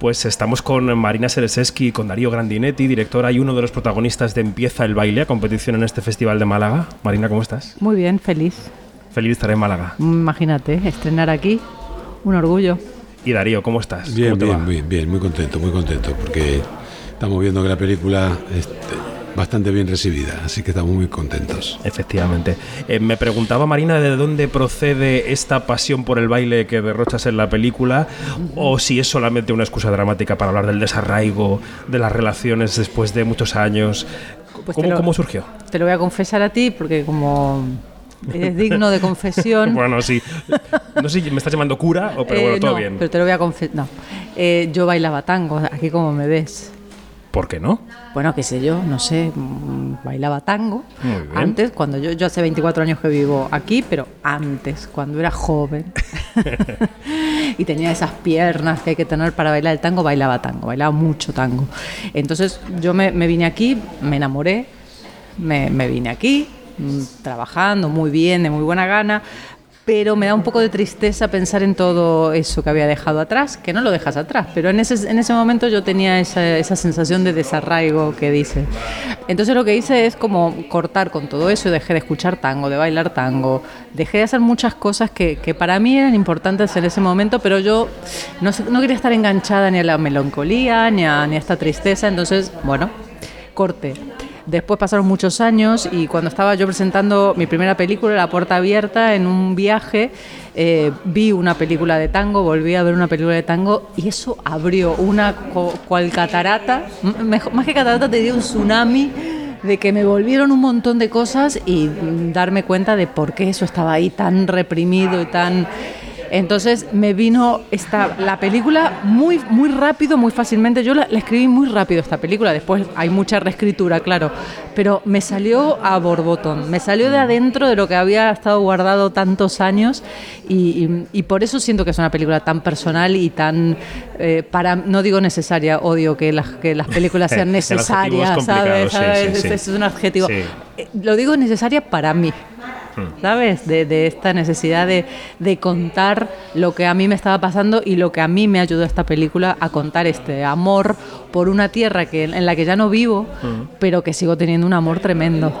Pues estamos con Marina Sereseski, con Darío Grandinetti, directora y uno de los protagonistas de Empieza el baile, a competición en este festival de Málaga. Marina, ¿cómo estás? Muy bien, feliz. Feliz de estar en Málaga. Imagínate, estrenar aquí, un orgullo. Y Darío, ¿cómo estás? Bien, ¿Cómo te bien, bien, bien, muy contento, muy contento, porque estamos viendo que la película es bastante bien recibida, así que estamos muy contentos. Efectivamente. Eh, me preguntaba Marina de dónde procede esta pasión por el baile que derrochas en la película o si es solamente una excusa dramática para hablar del desarraigo, de las relaciones después de muchos años. Pues ¿Cómo, te lo- cómo surgió? Te lo voy a confesar a ti porque como es digno de confesión. Bueno, sí. No sé si me estás llamando cura o pero eh, bueno, todo no, bien. Pero te lo voy a confesar. No. Eh, yo bailaba tango, aquí como me ves. ¿Por qué no? Bueno, qué sé yo, no sé, mm, bailaba tango. Muy bien. Antes, cuando yo, yo hace 24 años que vivo aquí, pero antes, cuando era joven y tenía esas piernas que hay que tener para bailar el tango, bailaba tango, bailaba mucho tango. Entonces yo me, me vine aquí, me enamoré, me, me vine aquí, mm, trabajando muy bien, de muy buena gana, pero me da un poco de tristeza pensar en todo eso que había dejado atrás, que no lo dejas atrás, pero en ese, en ese momento yo tenía esa, esa sensación de desarraigo que dice. Entonces lo que hice es como cortar con todo eso dejé de escuchar tango, de bailar tango, dejé de hacer muchas cosas que, que para mí eran importantes en ese momento, pero yo no, no quería estar enganchada ni a la melancolía, ni a, ni a esta tristeza, entonces, bueno, corte. Después pasaron muchos años y cuando estaba yo presentando mi primera película, La Puerta Abierta, en un viaje, eh, vi una película de tango, volví a ver una película de tango y eso abrió una cual catarata, más que catarata te dio un tsunami de que me volvieron un montón de cosas y darme cuenta de por qué eso estaba ahí tan reprimido y tan... Entonces me vino esta, la película muy, muy rápido, muy fácilmente. Yo la, la escribí muy rápido esta película, después hay mucha reescritura, claro, pero me salió a borbotón, me salió de adentro de lo que había estado guardado tantos años y, y- y por eso siento que es una película tan personal y tan, eh, para, no digo necesaria, odio que las, que las películas sean necesarias, ¿sabes? sí, ¿sabes? sí, Es- es un adjetivo. Eh, Lo digo necesaria para mí. ¿Sabes? De, de esta necesidad de, de contar lo que a mí me estaba pasando y lo que a mí me ayudó esta película a contar este amor por una tierra que, en la que ya no vivo, pero que sigo teniendo un amor tremendo.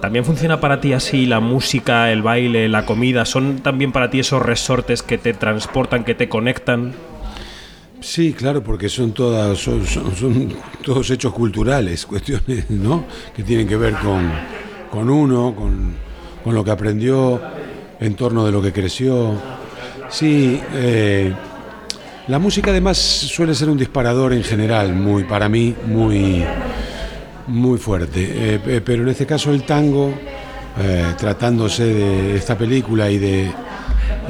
¿También funciona para ti así la música, el baile, la comida? ¿Son también para ti esos resortes que te transportan, que te conectan? Sí, claro, porque son todas, son, son- son todos hechos culturales, cuestiones, ¿no? Que tienen que ver con, con uno, con, con lo que aprendió, en torno de lo que creció. Sí, eh, la música además suele ser un disparador en general, muy, para mí, muy, muy fuerte. Eh, eh, pero en este caso el tango, tratándose de esta película y de,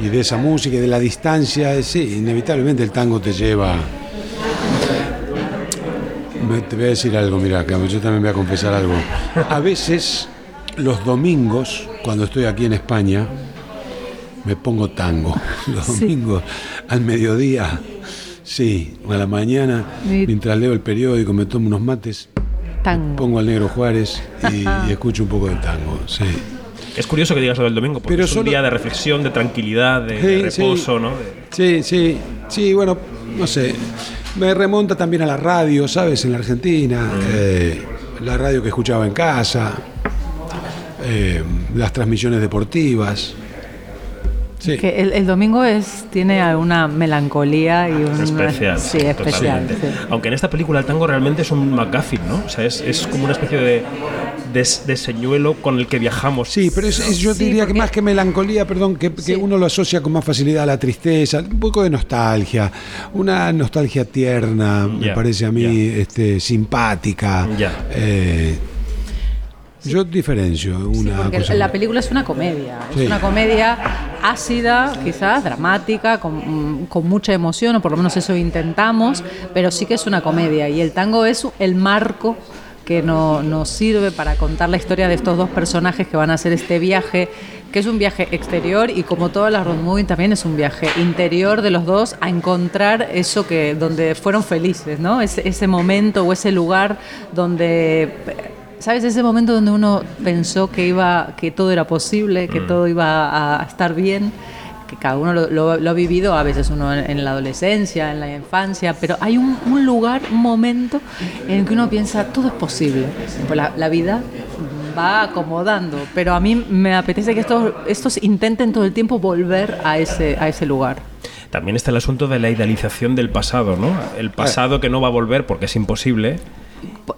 y de esa música y de la distancia, sí, inevitablemente el tango te lleva... Te voy a decir algo, mira, yo también voy a confesar algo. A veces, los domingos, cuando estoy aquí en España, me pongo tango. Los domingos, al mediodía, sí, o a la mañana, Mi- mientras leo el periódico, me tomo unos mates, Tango. pongo al negro Juárez y, y escucho un poco de tango, sí. Es curioso que digas lo del domingo, porque Pero es un solo- día de reflexión, de tranquilidad, de, reposo, sí. ¿no? Sí, sí, sí, bueno, no sé. Me remonta también a la radio, ¿sabes? En la Argentina, eh, la radio que escuchaba en casa, eh, las transmisiones deportivas. Sí. Que el, el domingo es, tiene alguna melancolía y un... especial. Sí, especial. totalmente. sí. Aunque en esta película el tango realmente es un McGuffin, ¿no? O sea, es, es como una especie de, de, de señuelo con el que viajamos. Sí, pero es- es- yo Sí, diría que más que melancolía, perdón, que, que Sí. uno lo asocia con más facilidad a la tristeza, un poco de nostalgia, una nostalgia tierna, me parece a mí, este, simpática. Ya. Eh, Yo diferencio Sí, una porque cosa. la película es una comedia, Sí. es una comedia ácida, quizás dramática, con, con mucha emoción, o por lo menos eso intentamos, pero sí que es una comedia y el tango es el marco que no- nos sirve para contar la historia de estos dos personajes que van a hacer este viaje, que es un viaje exterior y como todas las road movie también es un viaje interior de los dos a encontrar eso que donde fueron felices, ¿no? Ese, ese momento o ese lugar donde ¿Sabes? Ese momento donde uno pensó que iba, que todo era posible, que todo iba a, estar bien. que cada uno lo, ha vivido, a veces uno en, la adolescencia, en la infancia, pero hay un, lugar, un momento en que uno piensa, todo es posible. Pues la, vida va acomodando, pero a mí me apetece que estos, estos intenten todo el tiempo volver a ese, a ese lugar. También está el asunto de la idealización del pasado, ¿no? El pasado que no va a volver porque es imposible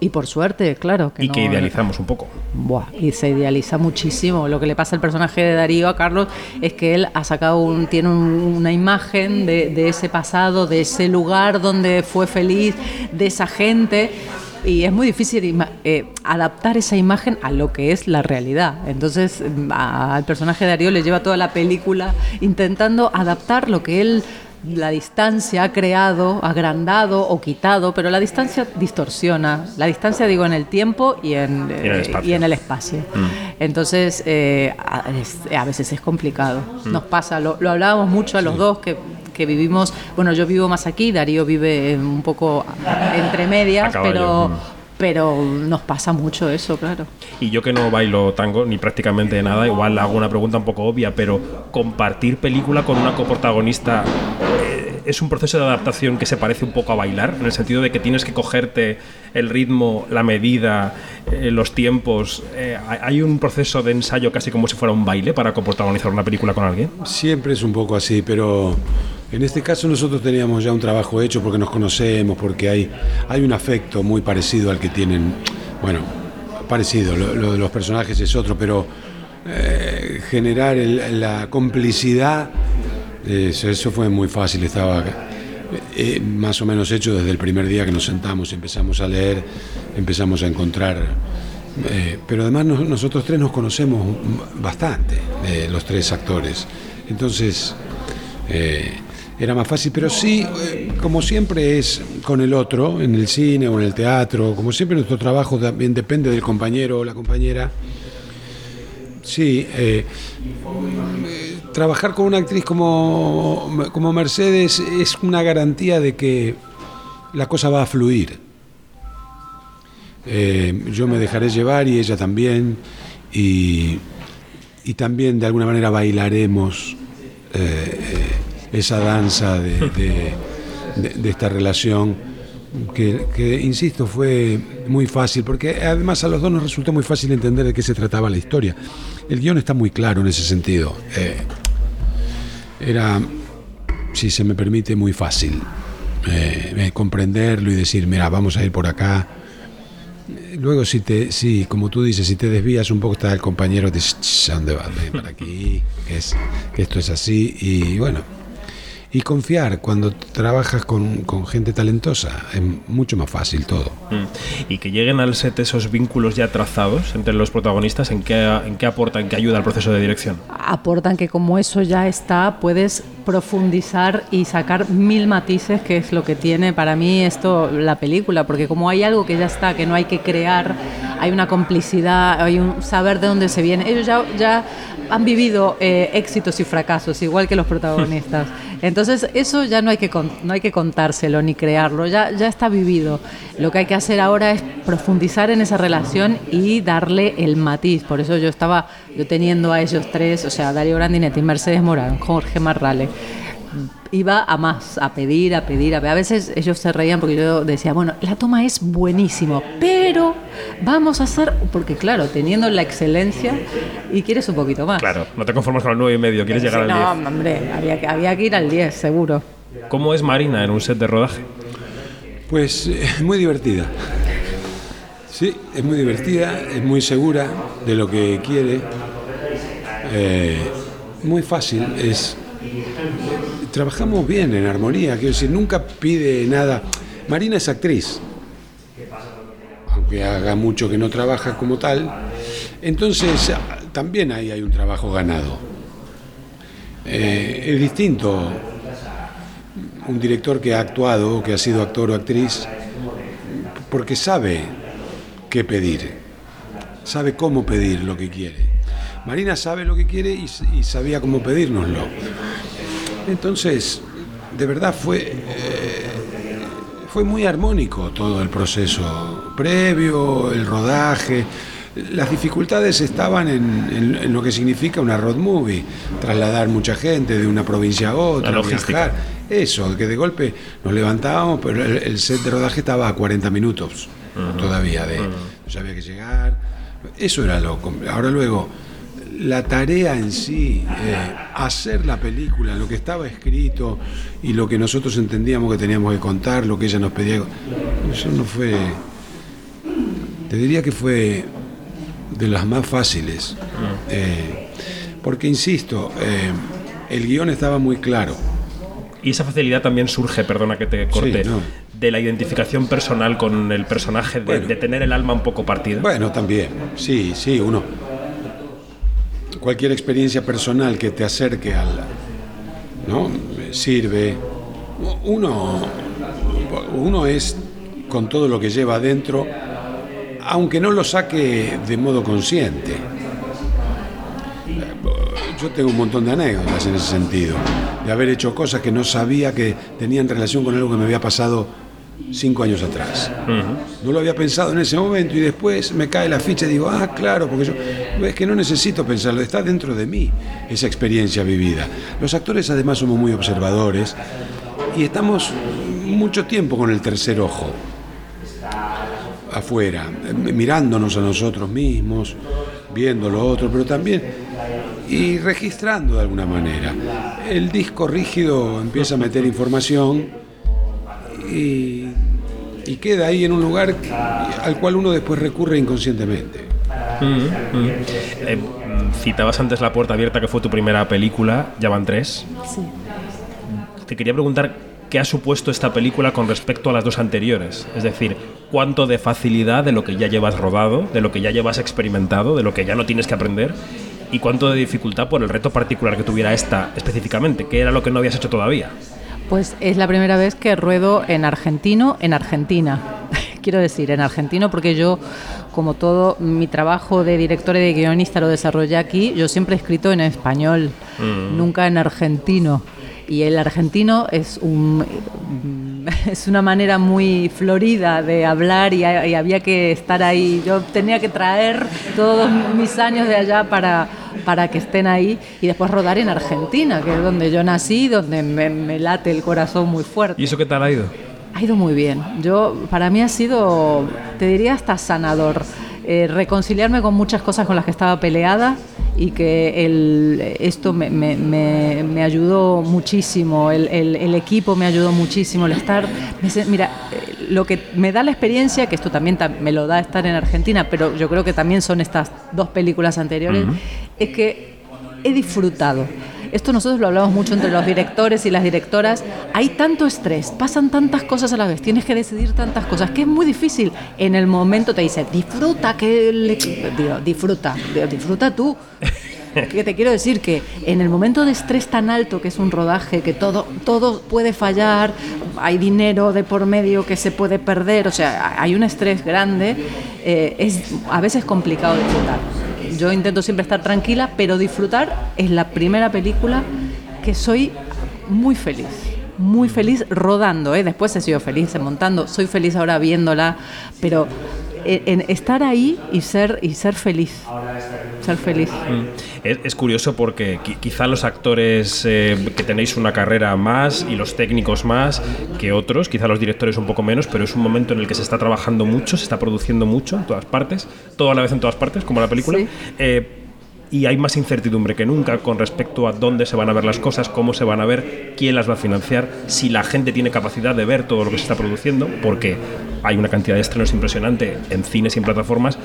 y por suerte, claro. Que y que idealizamos un poco. Buah, y se idealiza muchísimo. Lo que le pasa al personaje de Darío a Carlos es que él ha sacado un, tiene una imagen de, ese pasado, de ese lugar donde fue feliz, de esa gente. Y es muy difícil eh, adaptar esa imagen a lo que es la realidad. Entonces, al personaje de Darío le lleva toda la película intentando adaptar lo que él la distancia ha creado, agrandado o quitado, pero la distancia distorsiona. La distancia, digo, en el tiempo y en, y en el espacio. Mm. Entonces, eh, a, veces es complicado. Mm. Nos pasa, lo, hablábamos mucho a los dos que, vivimos, bueno, yo vivo más aquí, Darío vive un poco entre medias, pero pero nos pasa mucho eso, claro. Y yo que no bailo tango ni prácticamente nada, igual hago una pregunta un poco obvia, pero compartir película con una coprotagonista eh, es un proceso de adaptación que se parece un poco a bailar, en el sentido de que tienes que cogerte el ritmo, la medida, eh, los tiempos. Eh, ¿Hay un proceso de ensayo casi como si fuera un baile para coprotagonizar una película con alguien? Siempre es un poco así, pero en este caso nosotros teníamos ya un trabajo hecho porque nos conocemos, porque hay, hay un afecto muy parecido al que tienen, bueno, parecido, lo, de los personajes es otro, pero eh, generar la complicidad, eso, fue muy fácil, estaba eh, más o menos hecho desde el primer día que nos sentamos, empezamos a leer, empezamos a encontrar... Eh, pero además nosotros tres nos conocemos bastante, los tres actores. Entonces, era más fácil, pero sí, eh, como siempre es con el otro, en el cine o en el teatro, como siempre nuestro trabajo también depende del compañero o la compañera. Sí, eh, trabajar con una actriz como, como Mercedes es una garantía de que la cosa va a fluir. Eh, yo me dejaré llevar y ella también, y, y también de alguna manera bailaremos esa danza de, esta relación que, insisto, fue muy fácil, porque además a los dos nos resultó muy fácil entender de qué se trataba la historia. El guion está muy claro en ese sentido. Eh, era, si se me permite, muy fácil eh, eh, comprenderlo y decir, mira, vamos a ir por acá. Luego, si te, sí, como tú dices, si te desvías un poco, está el compañero, te dice, ¿dónde vas? Para aquí, que, es, que esto es así. Y bueno, y confiar cuando trabajas con, gente talentosa. Es mucho más fácil todo. Mm. Y que lleguen al set esos vínculos ya trazados entre los protagonistas, ¿en qué, ¿en qué aportan, qué ayuda al proceso de dirección? Aportan que como eso ya está, puedes profundizar y sacar mil matices, que es lo que tiene para mí esto la película, porque como hay algo que ya está, que no hay que crear, hay una complicidad, hay un saber de dónde se viene. Ellos ya, ya han vivido eh, éxitos y fracasos, igual que los protagonistas. Entonces, eso ya no hay que, no hay que contárselo ni crearlo, ya, ya está vivido. Lo que hay que hacer ahora es profundizar en esa relación y darle el matiz. Por eso yo estaba yo teniendo a ellos tres, o sea, Dario Grandinetti, Mercedes Morán, Jorge Marrale iba a más, a pedir, a pedir, a pedir. A veces ellos se reían porque yo decía, bueno, la toma es buenísimo, pero vamos a hacer, porque claro, teniendo la excelencia y quieres un poquito más. Claro, no te conformas con el 9 y medio, quieres llegar al 10. No, hombre, había que, había que ir al 10, seguro. ¿Cómo es Marina en un set de rodaje? Pues es eh, muy divertida. Sí, es muy divertida, es muy segura de lo que quiere. Eh, muy fácil, es trabajamos bien en armonía, quiero decir, nunca pide nada. Marina es actriz, aunque haga mucho que no trabaja como tal, entonces también ahí hay un trabajo ganado. Eh, es distinto un director que ha actuado, que ha sido actor o actriz, porque sabe qué pedir, sabe cómo pedir lo que quiere. Marina sabe lo que quiere y, y sabía cómo pedírnoslo. Entonces, de verdad fue, eh, fue muy armónico todo el proceso previo, el rodaje, Las dificultades estaban en, en- en lo que significa una road movie, trasladar mucha gente de una provincia a otra, La viajar. Eso, que de golpe nos levantábamos, pero el, el set de rodaje estaba a 40 minutos todavía de. Ya había que llegar. Eso era lo. Ahora luego, la tarea en sí, eh, hacer la película, lo que estaba escrito y lo que nosotros entendíamos que teníamos que contar, lo que ella nos pedía. Eso no fue. Te diría que fue de las más fáciles. Eh, porque, insisto, eh, el guion estaba muy claro. Y esa facilidad también surge, perdona que te corte, Sí, no. de la identificación personal con el personaje, de, Bueno. de tener el alma un poco partida. Bueno, también, sí, sí, uno. Cualquier experiencia personal que te acerque al. ¿No? Sirve. Uno. Uno es con todo lo que lleva adentro, aunque no lo saque de modo consciente. Yo tengo un montón de anécdotas en ese sentido, de haber hecho cosas que no sabía que tenían relación con algo que me había pasado cinco años atrás. No lo había pensado en ese momento y después me cae la ficha y digo, ah, claro, porque yo es que no necesito pensarlo, está dentro de mí esa experiencia vivida. Los actores además somos muy observadores y estamos mucho tiempo con el tercer ojo afuera, mirándonos a nosotros mismos, viendo lo otro, pero también y registrando de alguna manera. El disco rígido empieza a meter información y, y queda ahí en un lugar al cual uno después recurre inconscientemente. Eh, mm, citabas antes La Puerta Abierta, que fue tu primera película, ya van tres. Sí. Te quería preguntar qué ha supuesto esta película con respecto a las dos anteriores. Es decir, cuánto de facilidad de lo que ya llevas rodado, de lo que ya llevas experimentado, de lo que ya no tienes que aprender, y cuánto de dificultad por el reto particular que tuviera esta específicamente, que era lo que no habías hecho todavía. Pues es la primera vez que ruedo en argentino, en Argentina. Quiero decir, en argentino, porque yo, como todo mi trabajo de directora y de guionista lo desarrollé aquí, yo siempre he escrito en español, nunca en argentino. Y el argentino es un es una manera muy florida de hablar y, y había que estar ahí. Yo tenía que traer todos mis años de allá para, para que estén ahí y después rodar en Argentina, que es donde yo nací, donde me, me late el corazón muy fuerte. ¿Y eso qué tal ha ido? Ha ido muy bien. Yo, para mí ha sido, te diría hasta sanador, eh, reconciliarme con muchas cosas con las que estaba peleada y que el, esto me, me- me- me ayudó muchísimo, el, el- el equipo me ayudó muchísimo, el estar, mira, eh, lo que me da la experiencia, que esto también ta- me lo da estar en Argentina, pero yo creo que también son estas dos películas anteriores, es que he disfrutado. Esto nosotros lo hablamos mucho entre los directores y las directoras. Hay tanto estrés, pasan tantas cosas a la vez, tienes que decidir tantas cosas, que es muy difícil. En el momento te dice, disfruta, que le... Digo, disfruta, digo, disfruta tú. Que te quiero decir que en el momento de estrés tan alto que es un rodaje, que todo, todo puede fallar, hay dinero de por medio que se puede perder, o sea, hay un estrés grande, eh, es a veces complicado disfrutar. Yo intento siempre estar tranquila, pero disfrutar es la primera película que soy muy feliz. Muy feliz rodando, ¿eh? después he sido feliz montando, soy feliz ahora viéndola, pero en estar ahí y ser, y ser feliz. Ser feliz. Es, es curioso porque qui- quizá los actores eh, que tenéis una carrera más y los técnicos más que otros, quizá los directores un poco menos, pero es un momento en el que se está trabajando mucho, se está produciendo mucho en todas partes, todo a la vez en todas partes, como la película. Sí. Eh, y hay más incertidumbre que nunca con respecto a dónde se van a ver las cosas, cómo se van a ver, quién las va a financiar, si la gente tiene capacidad de ver todo lo que se está produciendo, porque hay una cantidad de estrenos impresionante en cines y en plataformas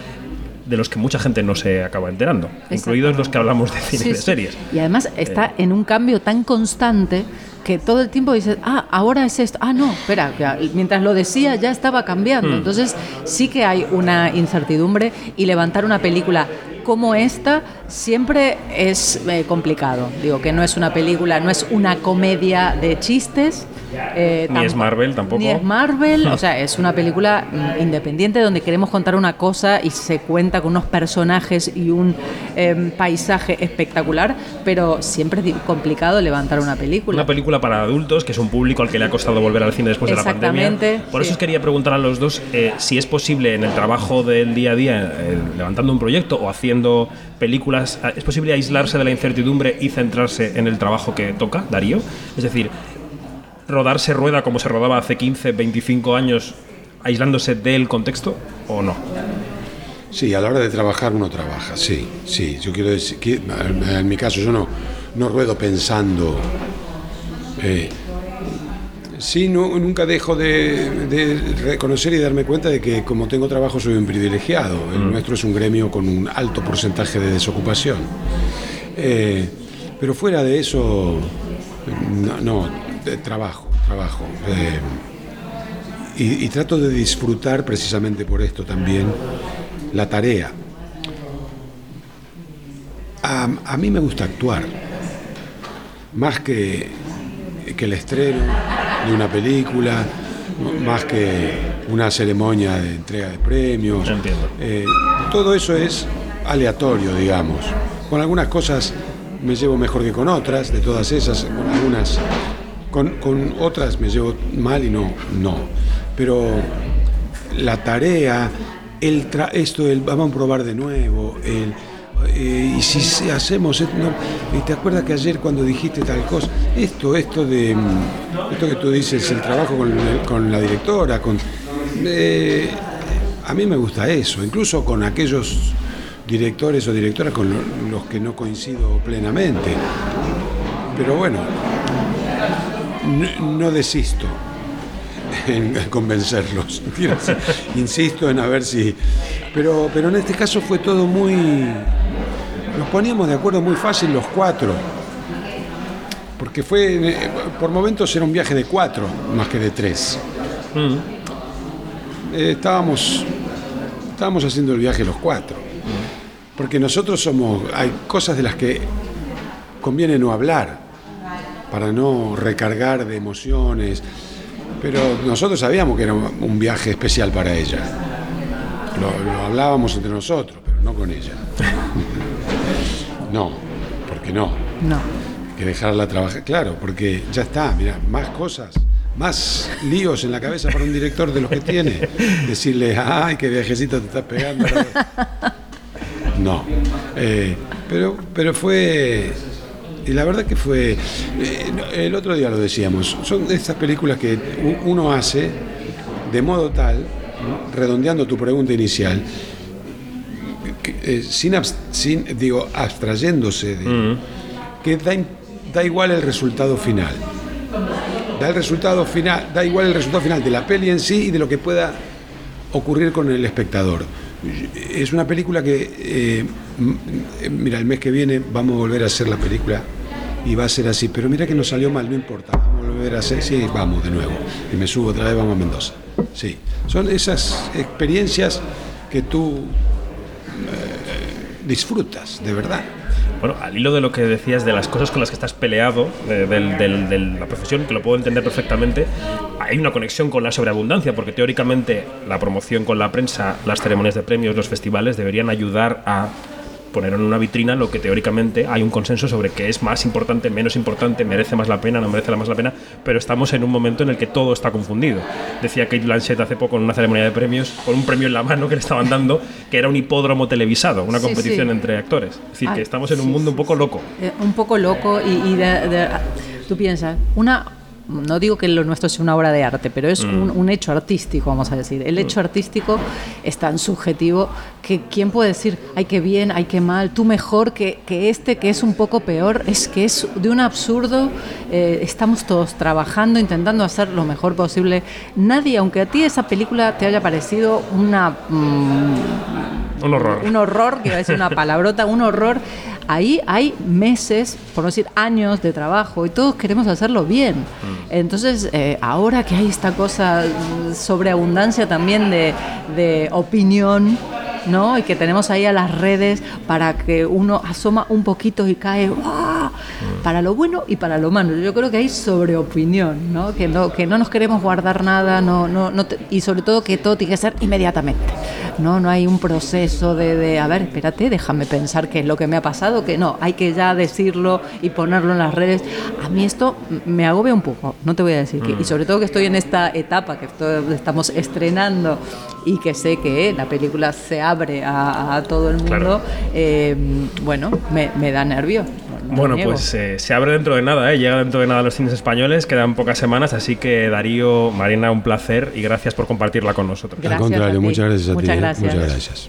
de los que mucha gente no se acaba enterando, incluidos los que hablamos de cine y de series. Y además está en un cambio tan constante que todo el tiempo dices, ah, ahora es esto, ah, no, espera, ya, mientras lo decía ya estaba cambiando. Entonces sí que hay una incertidumbre y levantar una película como esta siempre es eh, complicado. Digo que no es una película, no es una comedia de chistes, Eh, Ni es Marvel tampoco. Ni es Marvel, o sea, es una película independiente donde queremos contar una cosa y se cuenta con unos personajes y un em, paisaje espectacular, pero siempre es complicado levantar una película. Una película para adultos, que es un público al que le ha costado volver al cine después de la pandemia. Por eso os quería preguntar a los dos eh, si es posible en el trabajo del día a día, eh, levantando un proyecto o haciendo películas, eh, ¿es posible aislarse de la incertidumbre y centrarse en el trabajo que toca, Darío? Es decir, rodarse rueda como se rodaba hace 15, 25 años, aislándose del contexto o no? Sí, a la hora de trabajar uno trabaja, sí, sí. Yo quiero decir que en mi caso yo no, no ruedo pensando. eh, sí, no, nunca dejo de, de reconocer y darme cuenta de que como tengo trabajo soy un privilegiado. El nuestro es un gremio con un alto porcentaje de desocupación. Eh, pero fuera de eso, no, no, trabajo, trabajo. eh, y, y trato de disfrutar precisamente por esto también la tarea. A, a mí me gusta actuar, más que, que el estreno de una película, más que una ceremonia de entrega de premios. Entiendo. Eh, todo eso es aleatorio, digamos. Con algunas cosas me llevo mejor que con otras, de todas esas, con algunas, con, con otras me llevo mal y no, no. Pero la tarea, el tra- esto, el vamos a probar de nuevo, el, eh, y si hacemos, esto, no, te acuerdas que ayer cuando dijiste tal cosa, esto, esto de, mm, esto que tú dices, el trabajo con, con la directora, con, eh, a mí me gusta eso, incluso con aquellos directores o directoras con lo- los que no coincido plenamente. Pero bueno, no, no desisto en convencerlos. Insisto en a ver si. Pero, pero en este caso fue todo muy. Nos poníamos de acuerdo muy fácil los cuatro. Porque fue. eh, Por momentos era un viaje de cuatro más que de tres. Eh, estábamos. Estábamos haciendo el viaje los cuatro. Porque nosotros somos. Hay cosas de las que conviene no hablar. Para no recargar de emociones. Pero nosotros sabíamos que era un viaje especial para ella. Lo, lo hablábamos entre nosotros, pero no con ella. No, porque no. No. Que dejarla trabajar. Claro, porque ya está, mira, más cosas, más líos en la cabeza para un director de los que tiene. Decirle, ay, qué viajecito te estás pegando. No. Eh, pero, pero fue. Y la verdad que fue. eh, el otro día lo decíamos. Son estas películas que uno hace de modo tal, redondeando tu pregunta inicial, que, eh, sin, digo, abstrayéndose de. que da, da igual el resultado final. Da el resultado final, da igual el resultado final de la peli en sí y de lo que pueda ocurrir con el espectador. Es una película que, eh, mira, el mes que viene vamos a volver a hacer la película y va a ser así, pero mira que nos salió mal, no importa, vamos a volver a hacer, sí, vamos de nuevo, y me subo otra vez, vamos a Mendoza. Sí, son esas experiencias que tú eh, disfrutas, de verdad. Bueno, al hilo de lo que decías de las cosas con las que estás peleado, de, de la profesión, que lo puedo entender perfectamente, hay una conexión con la sobreabundancia, porque teóricamente la promoción con la prensa, las ceremonias de premios, los festivales deberían ayudar a poner en una vitrina lo que teóricamente hay un consenso sobre que es más importante, menos importante, merece más la pena, no merece más la pena, pero estamos en un momento en el que todo está confundido. Decía Kate Blanchett hace poco en una ceremonia de premios, con un premio en la mano que le estaban dando, que era un hipódromo televisado, una Sí, competición sí. entre actores. Es decir, que Ah, estamos en un sí, mundo un poco loco. Eh, un poco loco y, y de- de- tú piensas, una, no digo que lo nuestro sea una obra de arte, pero es un, un hecho artístico, vamos a decir. El hecho artístico es tan subjetivo que quién puede decir, ay, qué bien, ay, qué mal, tú mejor que, que este, que es un poco peor, es que es de un absurdo, eh, estamos todos trabajando, intentando hacer lo mejor posible. Nadie, aunque a ti esa película te haya parecido una... mm, Un horror. un horror, quiero decir una palabrota, un horror. Ahí hay meses, por no decir años de trabajo y todos queremos hacerlo bien. Entonces, eh, ahora que hay esta cosa, mm, sobreabundancia también de, de opinión, ¿no? Y que tenemos ahí a las redes para que uno asoma un poquito y cae, ¡guau! Para lo bueno y para lo malo. Yo creo que hay sobreopinión, ¿no? Que no, que no nos queremos guardar nada, no, no, no y sobre todo que todo tiene que ser inmediatamente. No, no hay un proceso de, de, a ver, espérate, déjame pensar qué es lo que me ha pasado, que no, hay que ya decirlo y ponerlo en las redes. A mí esto me agobia un poco, no te voy a decir que, y sobre todo que estoy en esta etapa que estamos estrenando y que sé que la película se abre a, todo el mundo, eh, bueno, me, me da nervio bueno, pues eh, se abre dentro de nada, ¿eh? llega dentro de nada a los cines españoles, quedan pocas semanas, así que Darío, Marina, un placer y gracias por compartirla con nosotros. Al contrario, muchas gracias a ti. ¿eh? Muchas gracias.